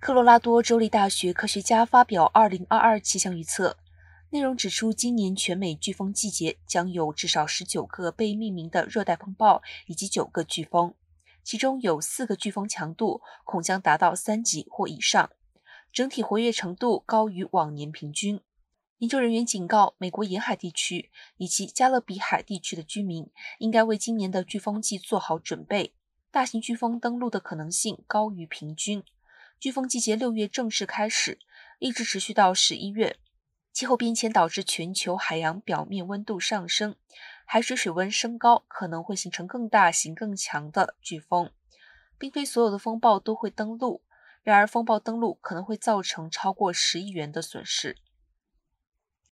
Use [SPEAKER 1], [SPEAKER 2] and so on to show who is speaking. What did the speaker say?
[SPEAKER 1] 科罗拉多州立大学科学家发表2022气象预测，内容指出，今年全美飓风季节将有至少19个被命名的热带风暴以及9个飓风，其中有4个飓风强度恐将达到三级或以上，整体活跃程度高于往年平均。研究人员警告，美国沿海地区以及加勒比海地区的居民应该为今年的飓风季做好准备。大型飓风登陆的可能性高于平均。飓风季节六月正式开始，一直持续到十一月。气候变迁导致全球海洋表面温度上升，海水水温升高可能会形成更大型、更强的飓风。并非所有的风暴都会登陆，然而风暴登陆可能会造成超过十亿元的损失。